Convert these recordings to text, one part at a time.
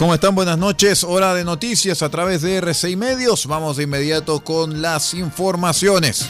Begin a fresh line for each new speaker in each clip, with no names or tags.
¿Cómo están? Buenas noches. Hora de noticias a través de RCI Medios. Vamos de inmediato con las informaciones.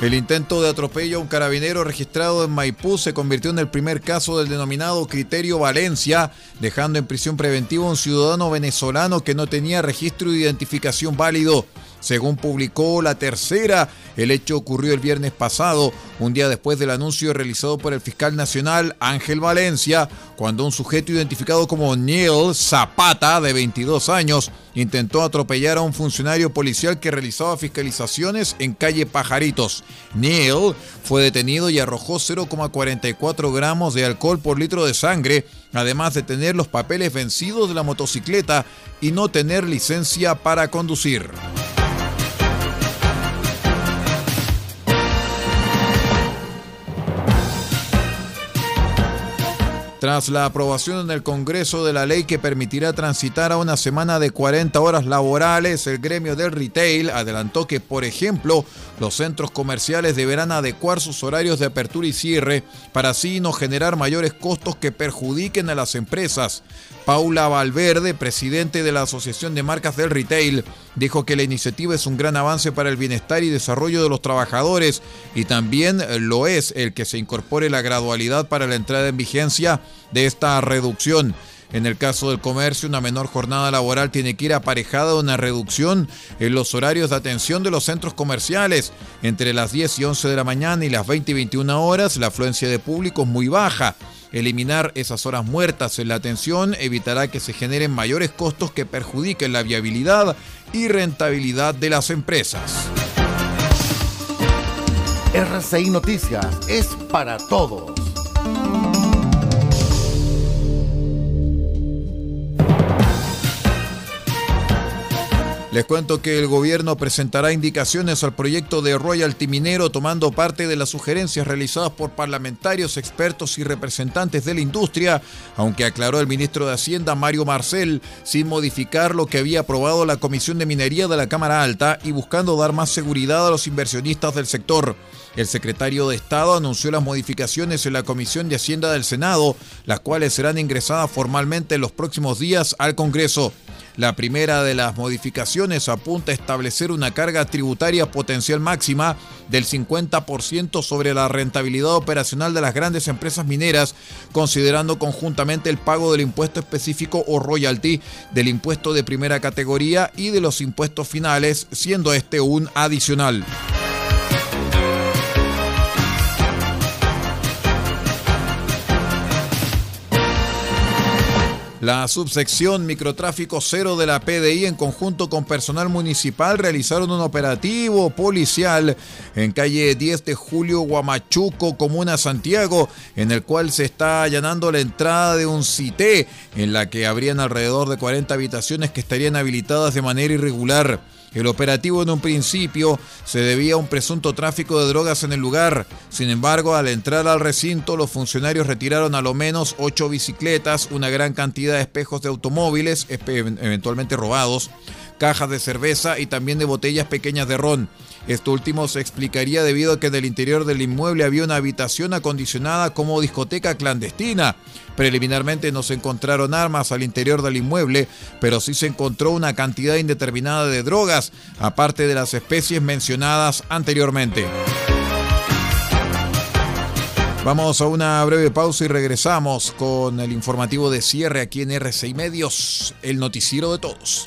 El intento de atropello a un carabinero registrado en Maipú se convirtió en el primer caso del denominado criterio Valencia, dejando en prisión preventiva a un ciudadano venezolano que no tenía registro de identificación válido. Según publicó la tercera, el hecho ocurrió el viernes pasado, un día después del anuncio realizado por el fiscal nacional Ángel Valencia, cuando un sujeto identificado como Neil Zapata, de 22 años, intentó atropellar a un funcionario policial que realizaba fiscalizaciones en calle Pajaritos. Neil fue detenido y arrojó 0,44 gramos de alcohol por litro de sangre, además de tener los papeles vencidos de la motocicleta y no tener licencia para conducir. Tras la aprobación en el Congreso de la ley que permitirá transitar a una semana de 40 horas laborales, el gremio del retail adelantó que, por ejemplo, los centros comerciales deberán adecuar sus horarios de apertura y cierre para así no generar mayores costos que perjudiquen a las empresas. Paula Valverde, presidente de la Asociación de Marcas del Retail, dijo que la iniciativa es un gran avance para el bienestar y desarrollo de los trabajadores y también lo es el que se incorpore la gradualidad para la entrada en vigencia de esta reducción. En el caso del comercio, una menor jornada laboral tiene que ir aparejada de una reducción en los horarios de atención de los centros comerciales. Entre las 10 y 11 de la mañana y las 20 y 21 horas, la afluencia de público es muy baja. Eliminar esas horas muertas en la atención evitará que se generen mayores costos que perjudiquen la viabilidad y rentabilidad de las empresas.
RCI Noticias es para todos.
Les cuento que el gobierno presentará indicaciones al proyecto de royalty minero tomando parte de las sugerencias realizadas por parlamentarios, expertos y representantes de la industria, aunque aclaró el ministro de Hacienda Mario Marcel, sin modificar lo que había aprobado la Comisión de Minería de la Cámara Alta y buscando dar más seguridad a los inversionistas del sector. El secretario de Estado anunció las modificaciones en la Comisión de Hacienda del Senado, las cuales serán ingresadas formalmente en los próximos días al Congreso. La primera de las modificaciones apunta a establecer una carga tributaria potencial máxima del 50% sobre la rentabilidad operacional de las grandes empresas mineras, considerando conjuntamente el pago del impuesto específico o royalty, del impuesto de primera categoría y de los impuestos finales, siendo este un adicional. La subsección Microtráfico Cero de la PDI en conjunto con personal municipal realizaron un operativo policial en calle 10 de Julio Guamachuco, Comuna Santiago, en el cual se está allanando la entrada de un CITE en la que habrían alrededor de 40 habitaciones que estarían habilitadas de manera irregular. El operativo en un principio se debía a un presunto tráfico de drogas en el lugar. Sin embargo, al entrar al recinto, los funcionarios retiraron a lo menos ocho bicicletas, una gran cantidad de espejos de automóviles, eventualmente robados, cajas de cerveza y también de botellas pequeñas de ron. Esto último se explicaría debido a que en el interior del inmueble había una habitación acondicionada como discoteca clandestina. Preliminarmente no se encontraron armas al interior del inmueble, pero sí se encontró una cantidad indeterminada de drogas, aparte de las especies mencionadas anteriormente. Vamos a una breve pausa y regresamos con el informativo de cierre aquí en RCI Medios, el noticiero de todos.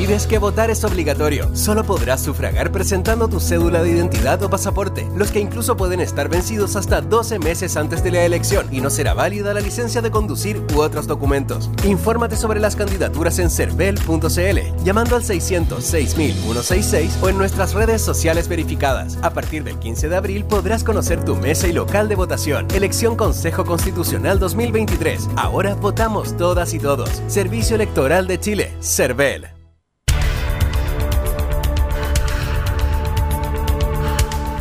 Olvides que votar es obligatorio. Solo podrás sufragar presentando tu cédula de identidad o pasaporte, los que incluso pueden estar vencidos hasta 12 meses antes de la elección y no será válida la licencia de conducir u otros documentos. Infórmate sobre las candidaturas en cervel.cl, llamando al 600 6166 o en nuestras redes sociales verificadas. A partir del 15 de abril podrás conocer tu mesa y local de votación. Elección Consejo Constitucional 2023. Ahora votamos todas y todos. Servicio Electoral de Chile, CERVEL.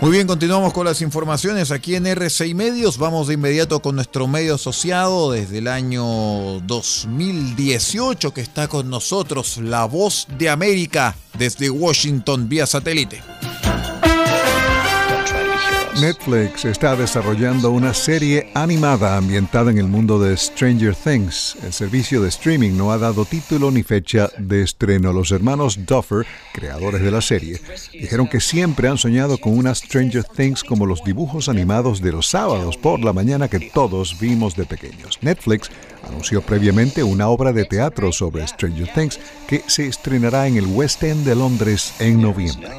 Muy bien, continuamos con las informaciones aquí en RCI Medios. Vamos de inmediato con nuestro medio asociado desde el año 2018 que está con nosotros, La Voz de América, desde Washington vía satélite.
Netflix está desarrollando una serie animada ambientada en el mundo de Stranger Things. El servicio de streaming no ha dado título ni fecha de estreno. Los hermanos Duffer, creadores de la serie, dijeron que siempre han soñado con una Stranger Things como los dibujos animados de los sábados por la mañana que todos vimos de pequeños. Netflix anunció previamente una obra de teatro sobre Stranger Things que se estrenará en el West End de Londres en noviembre.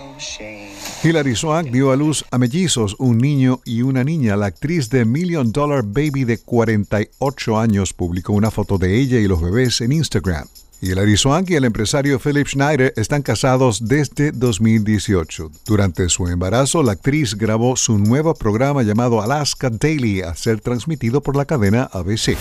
Hilary Swank dio a luz a mellizos, un niño y una niña. La actriz de Million Dollar Baby de 48 años publicó una foto de ella y los bebés en Instagram. Hilary Swank y el empresario Philip Schneider están casados desde 2018. Durante su embarazo, la actriz grabó su nuevo programa llamado Alaska Daily a ser transmitido por la cadena ABC.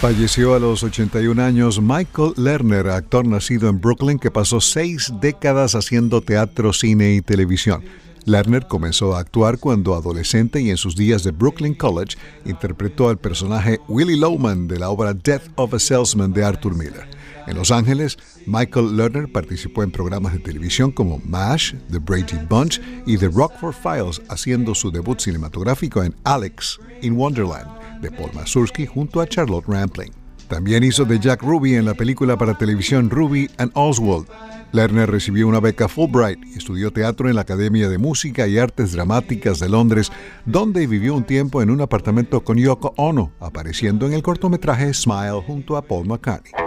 Falleció a los 81 años Michael Lerner, actor nacido en Brooklyn que pasó seis décadas haciendo teatro, cine y televisión. Lerner comenzó a actuar cuando adolescente y en sus días de Brooklyn College interpretó al personaje Willie Lowman de la obra Death of a Salesman de Arthur Miller. En Los Ángeles, Michael Lerner participó en programas de televisión como MASH, The Brady Bunch y The Rockford Files, haciendo su debut cinematográfico en Alex in Wonderland de Paul Mazursky junto a Charlotte Rampling. También hizo de Jack Ruby en la película para televisión Ruby and Oswald. Lerner recibió una beca Fulbright y estudió teatro en la Academia de Música y Artes Dramáticas de Londres, donde vivió un tiempo en un apartamento con Yoko Ono, apareciendo en el cortometraje Smile junto a Paul McCartney.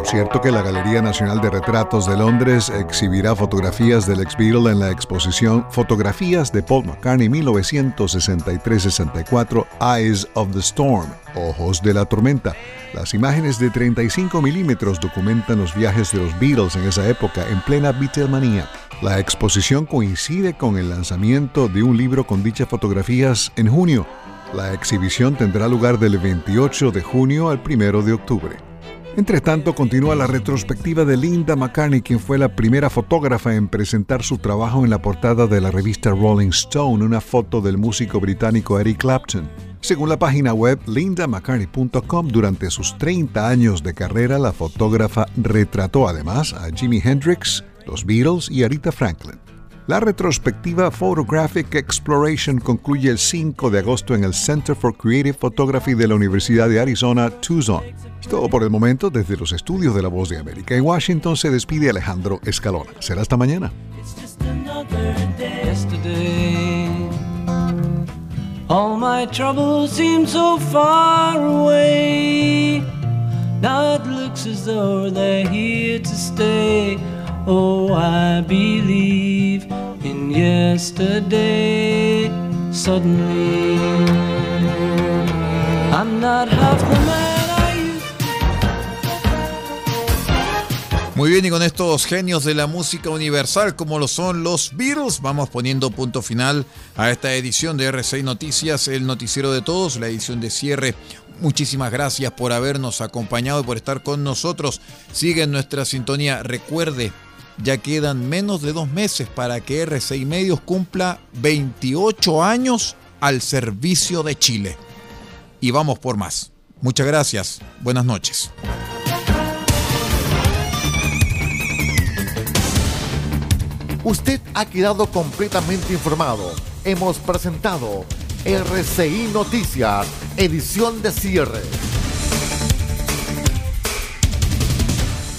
Por cierto que la Galería Nacional de Retratos de Londres exhibirá fotografías del ex Beatle en la exposición Fotografías de Paul McCartney 1963-64 Eyes of the Storm, Ojos de la Tormenta. Las imágenes de 35 milímetros documentan los viajes de los Beatles en esa época en plena Beatlemania. La exposición coincide con el lanzamiento de un libro con dichas fotografías en junio. La exhibición tendrá lugar del 28 de junio al 1 de octubre. Entre tanto, continúa la retrospectiva de Linda McCartney, quien fue la primera fotógrafa en presentar su trabajo en la portada de la revista Rolling Stone, una foto del músico británico Eric Clapton. Según la página web lindamccartney.com, durante sus 30 años de carrera, la fotógrafa retrató además a Jimi Hendrix,
los Beatles y Arita Franklin. La retrospectiva Photographic Exploration concluye el 5 de agosto en el Center for Creative Photography de la Universidad de Arizona, Tucson. todo por el momento desde los estudios de La Voz de América. En Washington se despide Alejandro Escalona. Será hasta mañana. Oh, I believe Muy bien, y con estos genios de la música universal como lo son los Beatles, vamos poniendo punto final a esta edición de R6 Noticias, el noticiero de todos, la edición de cierre. Muchísimas gracias por habernos acompañado y por estar con nosotros. Sigue en nuestra sintonía. Recuerde, ya quedan menos de dos meses para que R6 Medios cumpla 28 años al servicio de Chile. Y vamos por más. Muchas gracias. Buenas noches.
Usted ha quedado completamente informado. Hemos presentado RCI Noticias, edición de cierre.